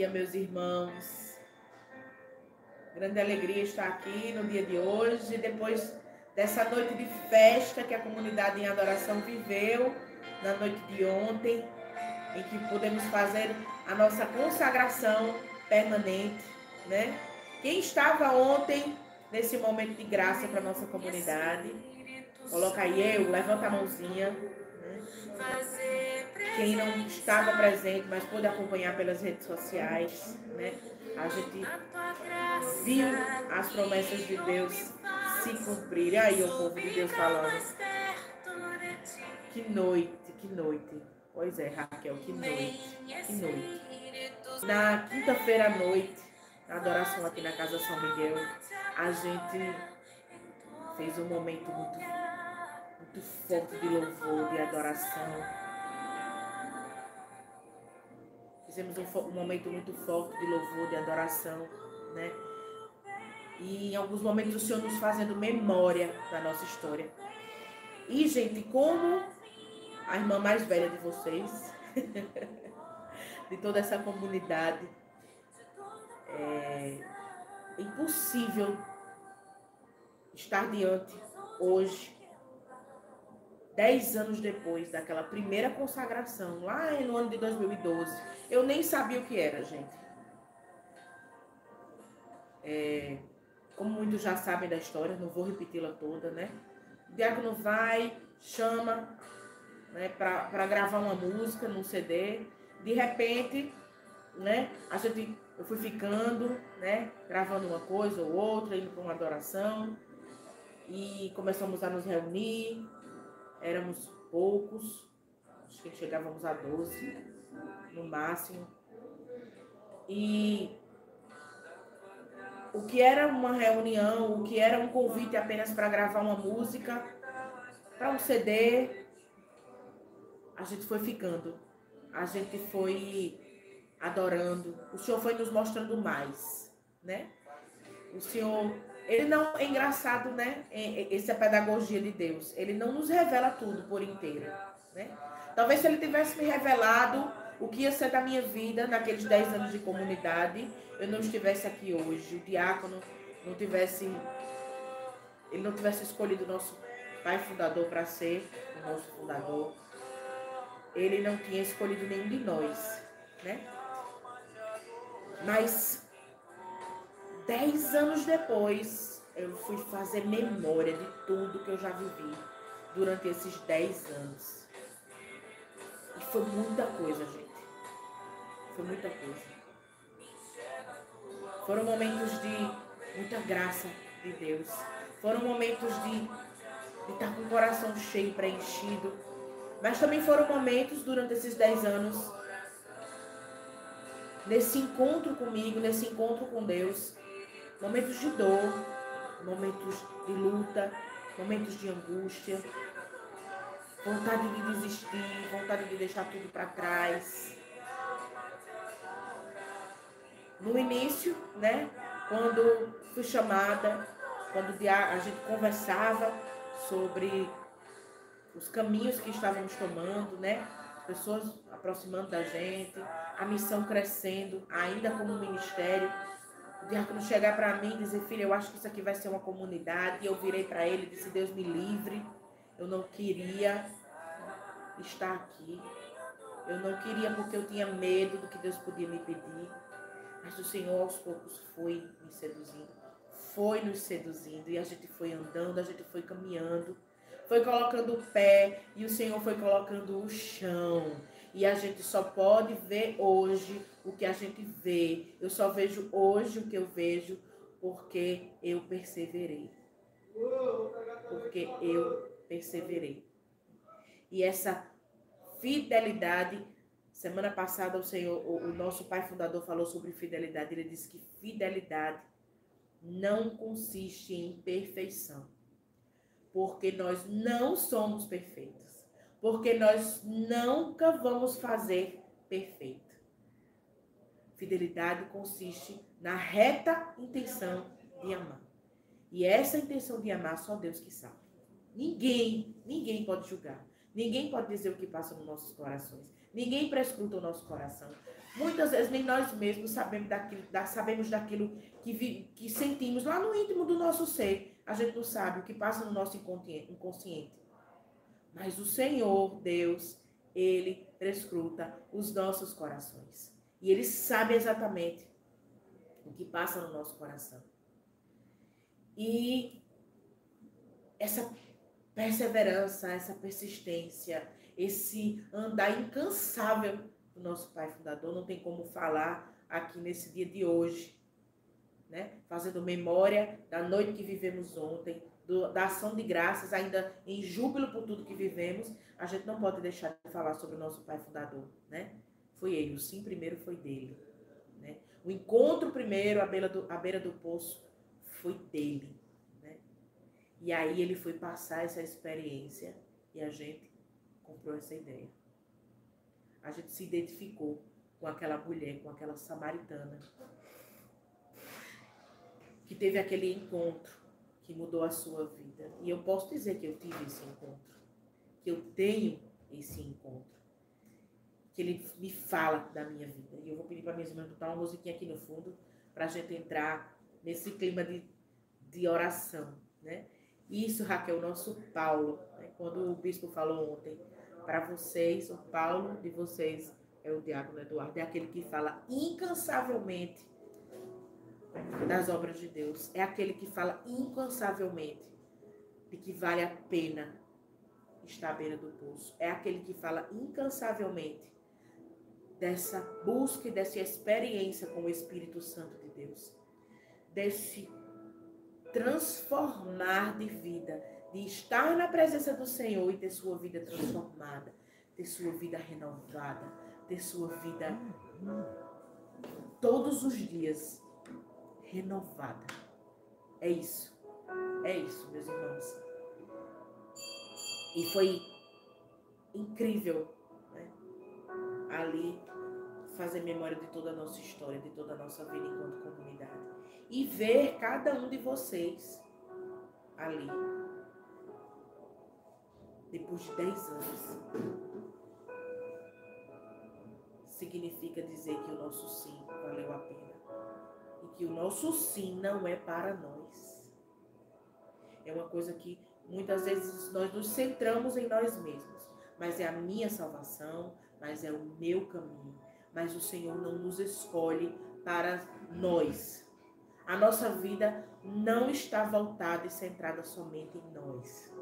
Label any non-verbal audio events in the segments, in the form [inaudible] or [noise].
dia, meus irmãos. Grande alegria estar aqui no dia de hoje, depois dessa noite de festa que a comunidade em adoração viveu, na noite de ontem, em que pudemos fazer a nossa consagração permanente, né? Quem estava ontem nesse momento de graça para nossa comunidade? Coloca aí eu, levanta a mãozinha. Né? Quem não estava presente, mas pôde acompanhar pelas redes sociais, né? A gente viu as promessas de Deus se cumprirem. Aí o povo de Deus falando. Que noite, que noite. Pois é, Raquel, que noite, que noite. Na quinta-feira à noite, na adoração aqui na Casa São Miguel, a gente fez um momento muito, muito forte de louvor, de adoração. Fizemos um, um momento muito forte de louvor, de adoração, né? E em alguns momentos o Senhor nos fazendo memória da nossa história. E, gente, como a irmã mais velha de vocês, [laughs] de toda essa comunidade. É impossível estar diante hoje, dez anos depois daquela primeira consagração, lá no ano de 2012. Eu nem sabia o que era, gente. É, como muitos já sabem da história, não vou repeti-la toda, né? O diácono vai, chama né, para gravar uma música num CD. De repente, né, a gente, eu fui ficando, né, gravando uma coisa ou outra, indo para uma adoração. E começamos a nos reunir. Éramos poucos, acho que chegávamos a 12 no máximo. E o que era uma reunião, o que era um convite apenas para gravar uma música, para um CD, a gente foi ficando, a gente foi adorando, o Senhor foi nos mostrando mais, né? O Senhor, ele não é engraçado, né? Essa é a pedagogia de Deus. Ele não nos revela tudo por inteiro, né? Talvez se ele tivesse me revelado o que ia ser da minha vida naqueles 10 anos de comunidade, eu não estivesse aqui hoje. O diácono não tivesse ele não tivesse escolhido nosso pai fundador para ser o nosso fundador ele não tinha escolhido nenhum de nós, né? Mas dez anos depois, eu fui fazer memória de tudo que eu já vivi durante esses dez anos. E foi muita coisa, gente. Foi muita coisa. Foram momentos de muita graça de Deus. Foram momentos de, de estar com o coração cheio, preenchido mas também foram momentos durante esses 10 anos, nesse encontro comigo, nesse encontro com Deus, momentos de dor, momentos de luta, momentos de angústia, vontade de desistir, vontade de deixar tudo para trás. No início, né, quando fui chamada, quando a gente conversava sobre os caminhos que estávamos tomando, né? Pessoas aproximando da gente, a missão crescendo, ainda como ministério. Diácono chegar para mim e dizer, filha, eu acho que isso aqui vai ser uma comunidade. E eu virei para ele e disse, Deus me livre. Eu não queria estar aqui. Eu não queria porque eu tinha medo do que Deus podia me pedir. Mas o Senhor aos poucos foi me seduzindo. Foi nos seduzindo. E a gente foi andando, a gente foi caminhando foi colocando o pé e o Senhor foi colocando o chão. E a gente só pode ver hoje o que a gente vê. Eu só vejo hoje o que eu vejo porque eu perseverei. Porque eu perseverei. E essa fidelidade, semana passada o Senhor, o, o nosso pai fundador falou sobre fidelidade. Ele disse que fidelidade não consiste em perfeição porque nós não somos perfeitos, porque nós nunca vamos fazer perfeito. Fidelidade consiste na reta intenção de amar. E essa intenção de amar só Deus que sabe. Ninguém, ninguém pode julgar. Ninguém pode dizer o que passa nos nossos corações. Ninguém prescruta o nosso coração. Muitas vezes nem nós mesmos sabemos daquilo, da, sabemos daquilo que, vi, que sentimos lá no íntimo do nosso ser. A gente não sabe o que passa no nosso inconsciente. Mas o Senhor, Deus, Ele prescruta os nossos corações. E Ele sabe exatamente o que passa no nosso coração. E essa perseverança, essa persistência, esse andar incansável do nosso Pai Fundador, não tem como falar aqui nesse dia de hoje, né? Fazendo memória da noite que vivemos ontem, do, da ação de graças, ainda em júbilo por tudo que vivemos, a gente não pode deixar de falar sobre o nosso Pai Fundador, né? Foi ele, o sim primeiro foi dele, né? O encontro primeiro à beira do, à beira do poço foi dele, né? E aí ele foi passar essa experiência e a gente comprou essa ideia. A gente se identificou com aquela mulher, com aquela samaritana, que teve aquele encontro que mudou a sua vida. E eu posso dizer que eu tive esse encontro, que eu tenho esse encontro, que ele me fala da minha vida. E eu vou pedir para minha irmã botar uma musiquinha aqui no fundo, para a gente entrar nesse clima de, de oração, né? Isso, Raquel, nosso Paulo, né? quando o bispo falou ontem, para vocês, o Paulo de vocês é o Diácono Eduardo, é aquele que fala incansavelmente das obras de Deus, é aquele que fala incansavelmente de que vale a pena estar à beira do poço, é aquele que fala incansavelmente dessa busca e dessa experiência com o Espírito Santo de Deus, desse transformar de vida, de estar na presença do Senhor e ter sua vida transformada, ter sua vida renovada, ter sua vida todos os dias renovada. É isso. É isso, meus irmãos. E foi incrível? Ali fazer memória de toda a nossa história, de toda a nossa vida enquanto comunidade. E ver cada um de vocês ali depois de 10 anos, significa dizer que o nosso sim valeu a pena. E que o nosso sim não é para nós. É uma coisa que muitas vezes nós nos centramos em nós mesmos. Mas é a minha salvação, mas é o meu caminho. Mas o Senhor não nos escolhe para nós. A nossa vida não está voltada e centrada somente em nós.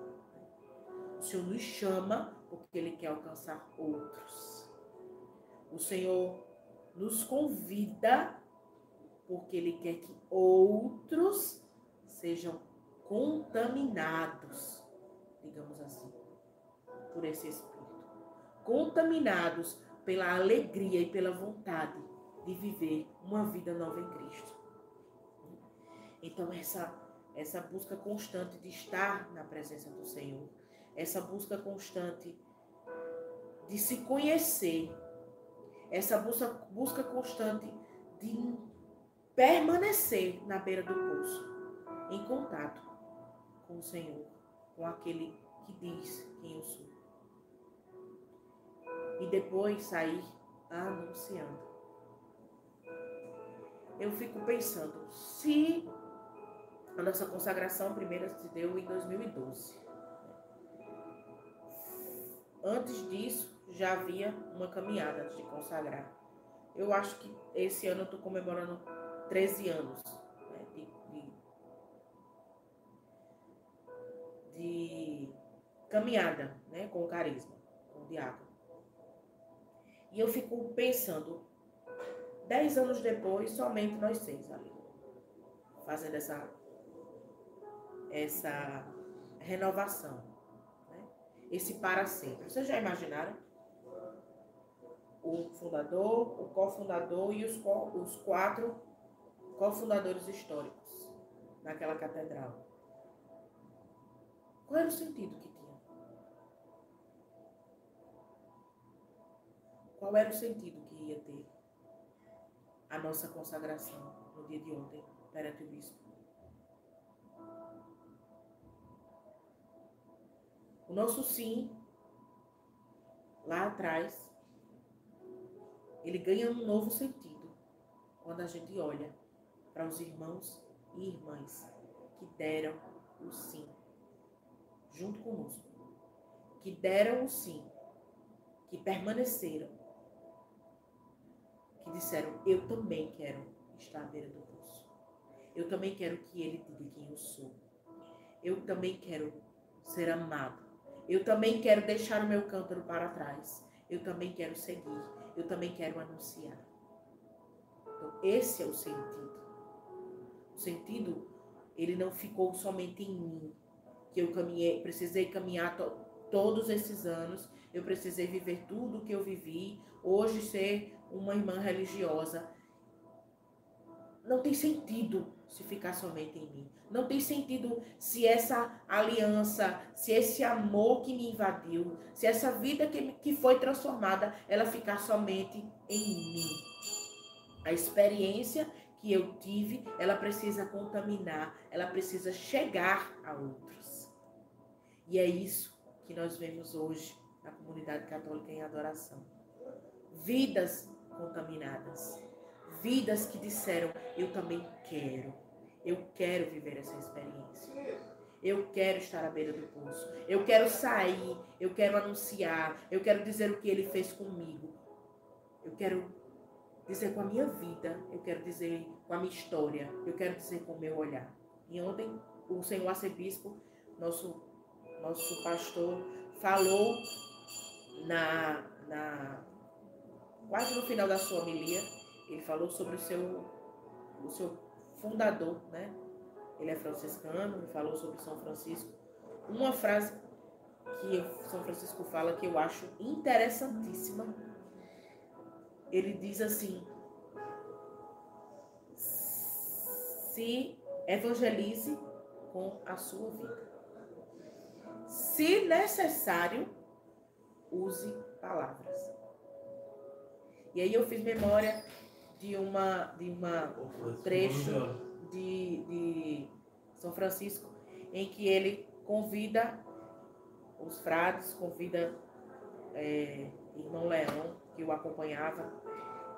O Senhor nos chama porque Ele quer alcançar outros. O Senhor nos convida porque Ele quer que outros sejam contaminados, digamos assim, por esse Espírito. Contaminados pela alegria e pela vontade de viver uma vida nova em Cristo. Então, essa, essa busca constante de estar na presença do Senhor essa busca constante de se conhecer, essa busca, busca constante de permanecer na beira do poço, em contato com o Senhor, com aquele que diz quem eu sou. E depois sair anunciando. Eu fico pensando, se a nossa consagração primeira se deu em 2012, Antes disso, já havia uma caminhada antes de consagrar. Eu acho que esse ano eu estou comemorando 13 anos né, de, de, de, caminhada né, com o carisma, com o diácono. E eu fico pensando, 10 anos depois, somente nós seis ali, fazendo essa, essa renovação esse para sempre. Vocês já imaginaram? O fundador, o cofundador e os, co, os quatro cofundadores históricos naquela catedral. Qual era o sentido que Qual era o sentido que ia ter a nossa consagração no dia de ontem perante o bispo? O nosso sim, lá atrás, ele ganha um novo sentido quando a gente olha para os irmãos e irmãs que deram o sim junto conosco, que deram o sim, que permaneceram, disseram: Eu também quero estar à beira do poço. Eu também quero que ele diga quem eu sou. Eu também quero ser amado. Eu também quero deixar o meu cântaro para trás. Eu também quero seguir. Eu também quero anunciar. Então, esse é o sentido. O sentido, ele não ficou somente em mim, que eu caminhei, precisei caminhar to, todos esses anos, eu precisei viver tudo o que eu vivi, hoje ser uma irmã religiosa. Não tem sentido se ficar somente em mim. Não tem sentido se essa aliança, se esse amor que me invadiu, se essa vida que, que foi transformada, ela ficar somente em mim. A experiência que eu tive, ela precisa contaminar, ela precisa chegar a outros. E é isso que nós vemos hoje na comunidade católica em adoração. Vidas contaminadas. Vidas que disseram: Eu também quero. Eu quero viver essa experiência. Eu quero estar à beira do poço. Eu quero sair. Eu quero anunciar. Eu quero dizer o que ele fez comigo. Eu quero dizer com a minha vida. Eu quero dizer com a minha história. Eu quero dizer com o meu olhar. E ontem, o senhor arcebispo, nosso, nosso pastor, falou na, na quase no final da sua homilia, ele falou sobre o seu, o seu fundador, né? Ele é franciscano, ele falou sobre São Francisco. Uma frase que São Francisco fala que eu acho interessantíssima. Ele diz assim: se evangelize com a sua vida. Se necessário, use palavras. E aí eu fiz memória de uma de uma trecho de, de São Francisco em que ele convida os frades, convida é, irmão Leão que o acompanhava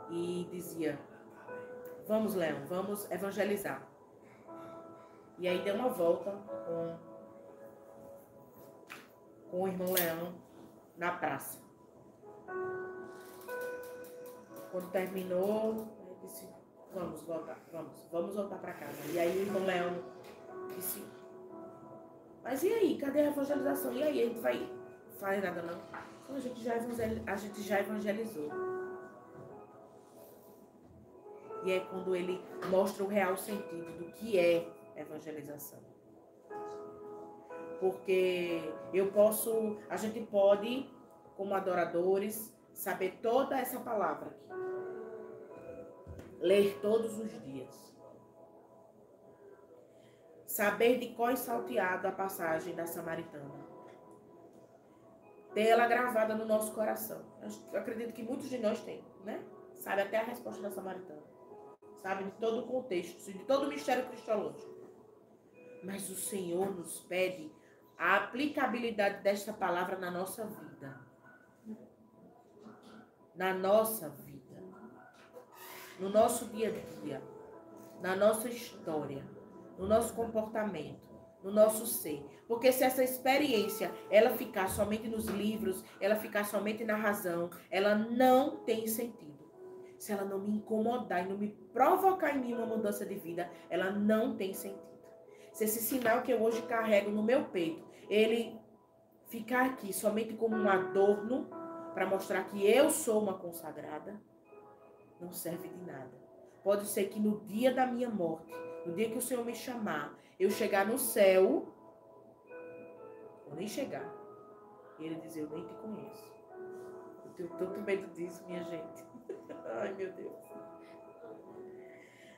e dizia: Vamos, Leão, vamos evangelizar. E aí deu uma volta com, com o irmão Leão na praça. Quando terminou, disse, vamos voltar, vamos, vamos voltar para casa. E aí o irmão Leão disse, mas e aí, cadê a evangelização? E aí, gente vai fazer nada não? Então, a gente já, a gente já evangelizou. E é quando ele mostra o real sentido do que é evangelização. Porque eu posso, a gente pode, como adoradores, saber toda essa palavra aqui. Ler todos os dias. Saber de qual salteado a passagem da Samaritana. Ter ela gravada no nosso coração. Eu acredito que muitos de nós têm, né? Sabe até a resposta da Samaritana. Sabe de todo o contexto, de todo o mistério cristológico. Mas o Senhor nos pede a aplicabilidade desta palavra na nossa vida na nossa vida, no nosso dia a dia, na nossa história, no nosso comportamento, no nosso ser. Porque se essa experiência ela ficar somente nos livros, ela ficar somente na razão, ela não tem sentido. Se ela não me incomodar e não me provocar em mim uma mudança de vida, ela não tem sentido. Se esse sinal que eu hoje carrego no meu peito, ele ficar aqui somente como um adorno, para mostrar que eu sou uma consagrada, não serve de nada. Pode ser que no dia da minha morte, no dia que o Senhor me chamar, eu chegar no céu, ou nem chegar, e ele dizer: Eu nem te conheço. Eu tenho tanto medo disso, minha gente. [laughs] Ai, meu Deus.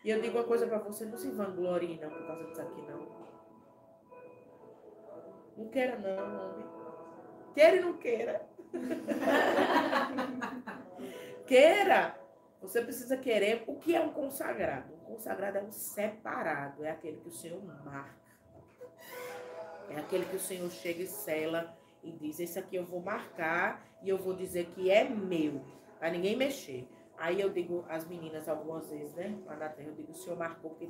E eu digo uma coisa para você: não se vanglorie não por causa disso aqui, não. Não queira, não, homem. Queira e não queira. [laughs] Queira. Você precisa querer. O que é um consagrado? Um consagrado é um separado. É aquele que o Senhor marca. É aquele que o Senhor chega e sela e diz: Esse aqui eu vou marcar e eu vou dizer que é meu. Para ninguém mexer. Aí eu digo às meninas algumas vezes, né? Lá na terra, eu digo, o senhor marcou, porque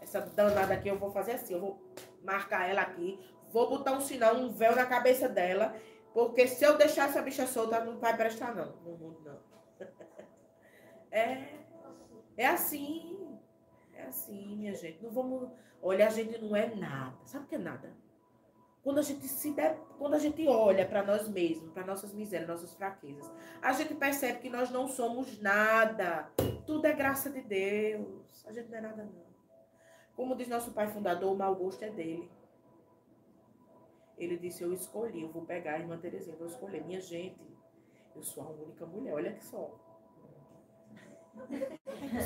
essa danada aqui eu vou fazer assim, eu vou marcar ela aqui, vou botar um sinal, um véu na cabeça dela, porque se eu deixar essa bicha solta, não vai prestar não, no mundo não. [laughs] é, é assim, é assim, minha gente. Não vamos. Olha, a gente não é nada. Sabe o que é nada? Quando a gente se der, quando a gente olha para nós mesmos, para nossas misérias, nossas fraquezas, a gente percebe que nós não somos nada. Tudo é graça de Deus. A gente não é nada não. Como diz nosso pai fundador, o mau gosto é dele. Ele disse: Eu escolhi, eu vou pegar a irmã Terezinha, vou escolher. Minha gente, eu sou a única mulher, olha que só.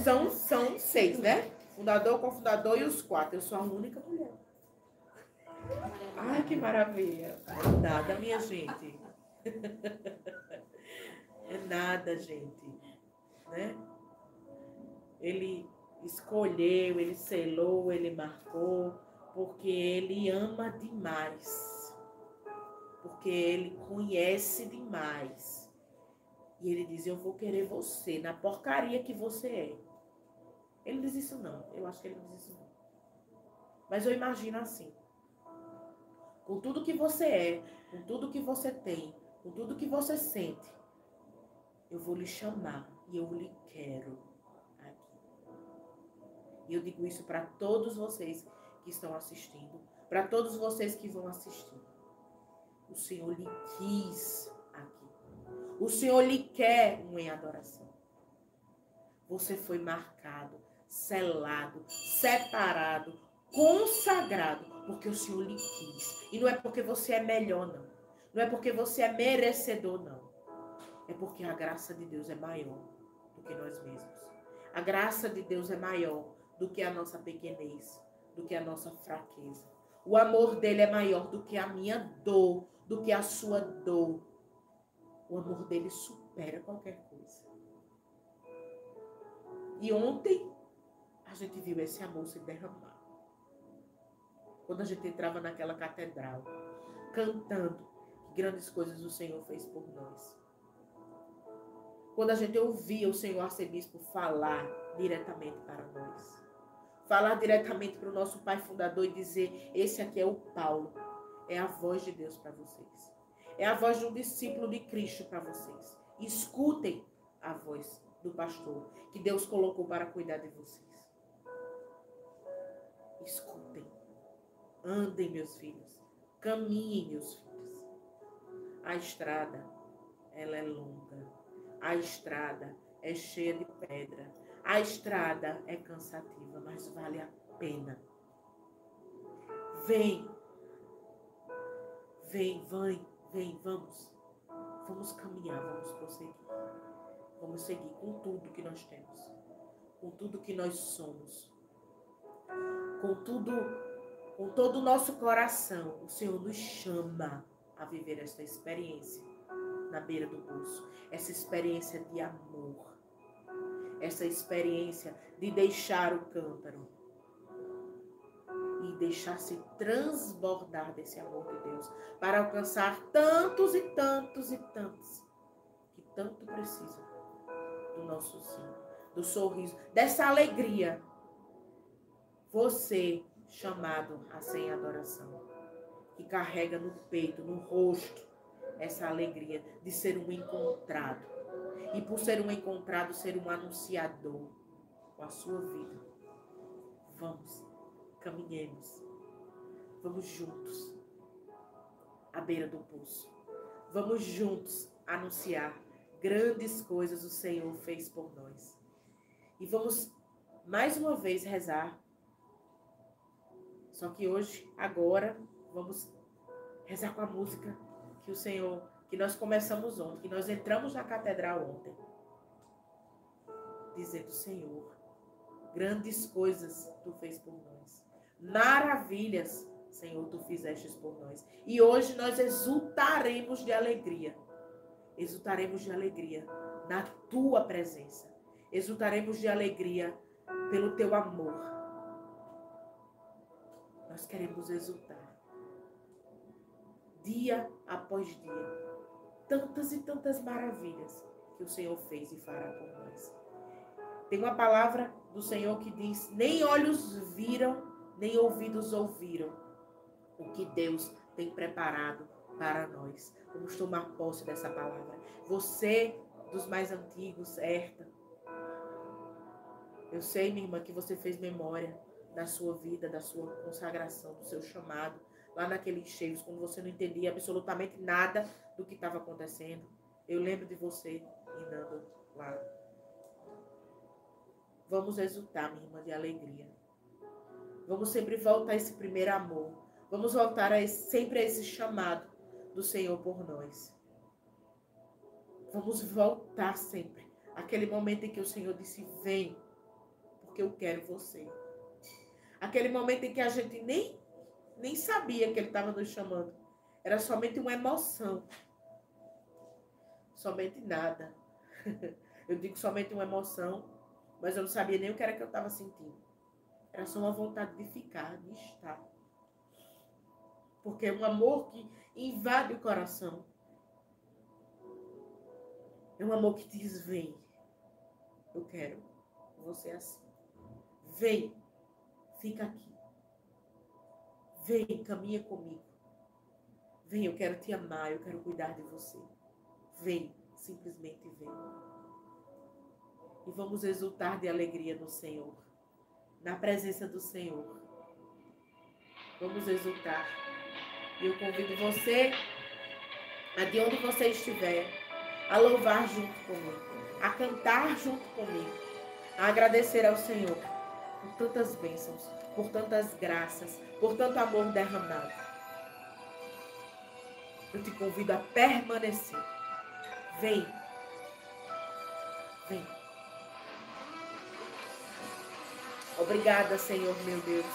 São, são seis, né? Fundador, cofundador e os quatro. Eu sou a única mulher. Ai, que maravilha. É nada, minha gente. [laughs] É nada, gente. Né? Ele escolheu, ele selou, ele marcou, porque ele ama demais. Porque ele conhece demais. E ele diz: Eu vou querer você na porcaria que você é. Ele diz isso não. Eu acho que ele diz isso não. Mas eu imagino assim. Com tudo que você é, com tudo que você tem, com tudo que você sente, eu vou lhe chamar e eu lhe quero aqui. E eu digo isso para todos vocês que estão assistindo, para todos vocês que vão assistir. O Senhor lhe quis aqui. O Senhor lhe quer um em adoração. Você foi marcado, selado, separado, consagrado, porque o Senhor lhe quis. E não é porque você é melhor, não. Não é porque você é merecedor, não. É porque a graça de Deus é maior do que nós mesmos. A graça de Deus é maior do que a nossa pequenez, do que a nossa fraqueza. O amor dele é maior do que a minha dor, do que a sua dor. O amor dele supera qualquer coisa. E ontem a gente viu esse amor se derramar. Quando a gente entrava naquela catedral, cantando que grandes coisas o Senhor fez por nós. Quando a gente ouvia o Senhor arcebispo falar diretamente para nós. Falar diretamente para o nosso pai fundador e dizer: Esse aqui é o Paulo. É a voz de Deus para vocês. É a voz de um discípulo de Cristo para vocês. Escutem a voz do pastor que Deus colocou para cuidar de vocês. Escutem. Andem, meus filhos. Caminhem, meus filhos. A estrada, ela é longa. A estrada é cheia de pedra. A estrada é cansativa, mas vale a pena. Vem. Vem, vem, vem, vamos. Vamos caminhar, vamos prosseguir. Vamos seguir com tudo que nós temos, com tudo que nós somos, com tudo, com todo o nosso coração. O Senhor nos chama a viver esta experiência na beira do poço, essa experiência de amor, essa experiência de deixar o cântaro e deixar-se transbordar desse amor de Deus para alcançar tantos e tantos e tantos que tanto precisam do nosso sim, do sorriso, dessa alegria. Você chamado a ser adoração, que carrega no peito, no rosto, essa alegria de ser um encontrado. E por ser um encontrado, ser um anunciador com a sua vida. Vamos, caminhemos. Vamos juntos à beira do poço. Vamos juntos anunciar grandes coisas o Senhor fez por nós. E vamos mais uma vez rezar. Só que hoje, agora, vamos rezar com a música que o Senhor, que nós começamos ontem, que nós entramos na catedral ontem. Dizendo, Senhor, grandes coisas tu fez por nós. Maravilhas, Senhor, tu fizeste por nós. E hoje nós exultaremos de alegria exultaremos de alegria na tua presença. Exultaremos de alegria pelo teu amor. Nós queremos exultar. Dia após dia. Tantas e tantas maravilhas que o Senhor fez e fará por nós. Tem uma palavra do Senhor que diz: nem olhos viram, nem ouvidos ouviram o que Deus tem preparado para nós. Vamos tomar posse dessa palavra. Você, dos mais antigos, Herta, eu sei, minha irmã, que você fez memória da sua vida, da sua consagração, do seu chamado, lá naqueles cheios, quando você não entendia absolutamente nada do que estava acontecendo. Eu lembro de você andando lá. Vamos exultar, minha irmã, de alegria. Vamos sempre voltar a esse primeiro amor. Vamos voltar a esse, sempre a esse chamado do Senhor por nós. Vamos voltar sempre. Aquele momento em que o Senhor disse: Vem, porque eu quero você. Aquele momento em que a gente nem, nem sabia que Ele estava nos chamando. Era somente uma emoção. Somente nada. [laughs] Eu digo somente uma emoção, mas eu não sabia nem o que era que eu estava sentindo. Era só uma vontade de ficar, de estar. Porque é um amor que invade o coração. É um amor que diz: vem. Eu quero você assim. Vem, fica aqui. Vem, caminha comigo. Vem, eu quero te amar, eu quero cuidar de você. Vem, simplesmente vem. E vamos exultar de alegria no Senhor, na presença do Senhor. Vamos exultar. E eu convido você, de onde você estiver, a louvar junto comigo, a cantar junto comigo, a agradecer ao Senhor por tantas bênçãos, por tantas graças, por tanto amor derramado. Eu te convido a permanecer. Vem. Vem. Obrigada, Senhor, meu Deus.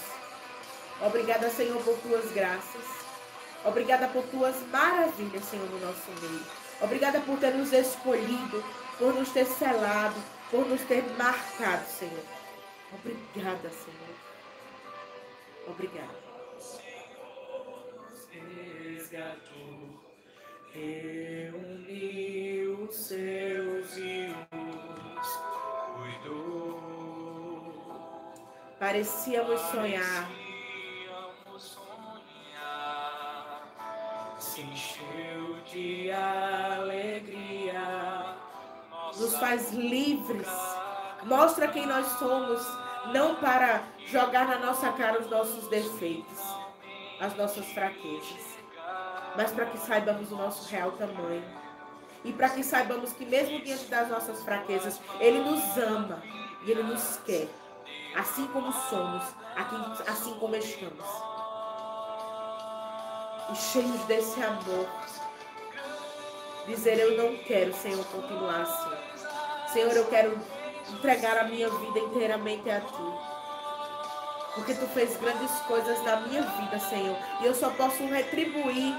Obrigada, Senhor, por tuas graças. Obrigada por tuas maravilhas, Senhor, no nosso meio. Obrigada por ter nos escolhido, por nos ter selado, por nos ter marcado, Senhor. Obrigada, Senhor. Obrigada. reuniu seus e Parecíamos sonhar. Se encheu de alegria. Nos faz livres. Mostra quem nós somos não para jogar na nossa cara os nossos defeitos, as nossas fraquezas, mas para que saibamos o nosso real tamanho. E para que saibamos que mesmo diante das nossas fraquezas, Ele nos ama e Ele nos quer, assim como somos, assim como estamos. E cheios desse amor, dizer: Eu não quero, Senhor, continuar assim. Senhor, eu quero entregar a minha vida inteiramente a Ti. Porque Tu fez grandes coisas na minha vida, Senhor. E eu só posso retribuir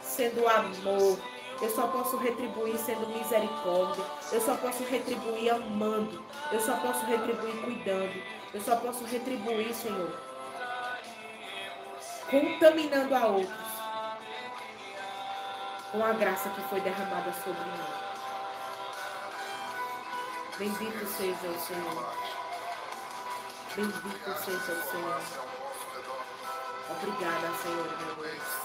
sendo amor. Eu só posso retribuir sendo misericórdia. Eu só posso retribuir amando. Eu só posso retribuir cuidando. Eu só posso retribuir, Senhor, contaminando a outros com a graça que foi derramada sobre mim. Bendito seja o Senhor. Bendito seja o Senhor. Obrigada, Senhor, meu Deus.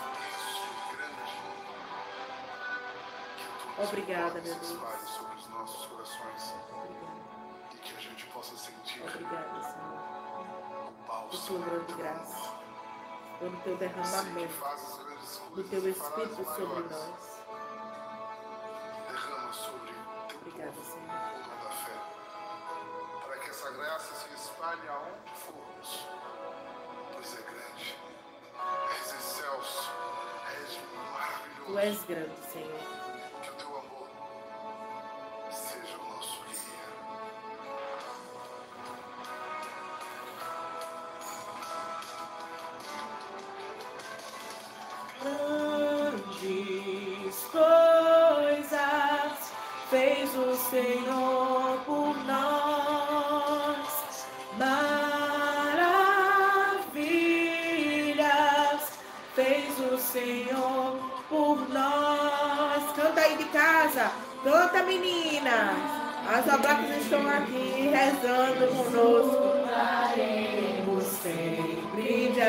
Obrigada, meu Deus. sobre os nossos corações e que a gente possa sentir Obrigada, Senhor, o bálsamo tua grande graça, pelo teu derramamento do teu Espírito sobre nós. Derrama sobre o teu Obrigada, povo Senhor. da fé, para que essa graça se espalhe aonde formos, pois é grande, és excelso, és maravilhoso. Tu és grande, Senhor. Canta meninas. As abracas estão aqui rezando conosco. Cantaremos sempre de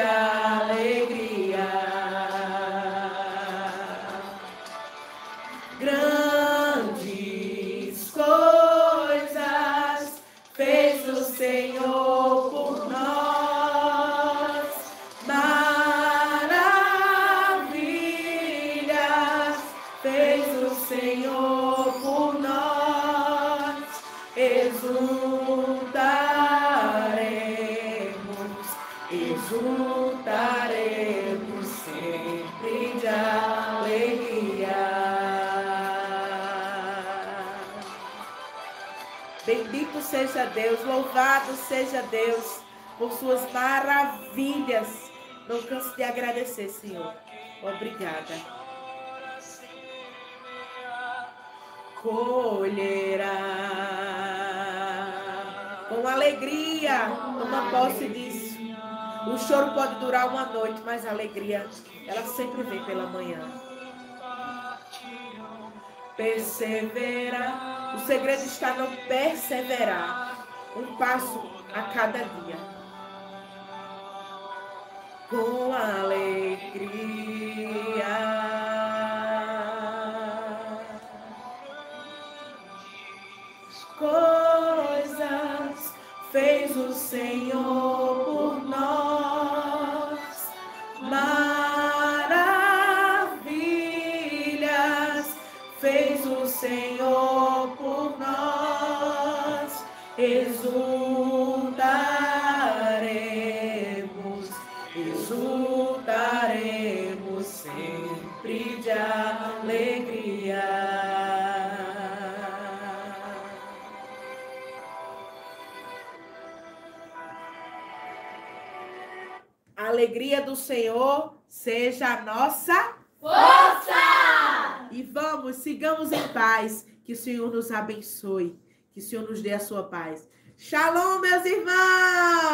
seja Deus, louvado seja Deus por suas maravilhas. Não canso de agradecer, Senhor. Obrigada. Colherá com alegria. Toma posse disso. O choro pode durar uma noite, mas a alegria, ela sempre vem pela manhã. Persevera. O segredo está no perseverar. Um passo a cada dia. Com alegria. Coisas fez o Senhor por nós. Maravilhas fez o Senhor alegria do Senhor seja a nossa Força! E vamos, sigamos em paz. Que o Senhor nos abençoe. Que o Senhor nos dê a sua paz. Shalom, meus irmãos!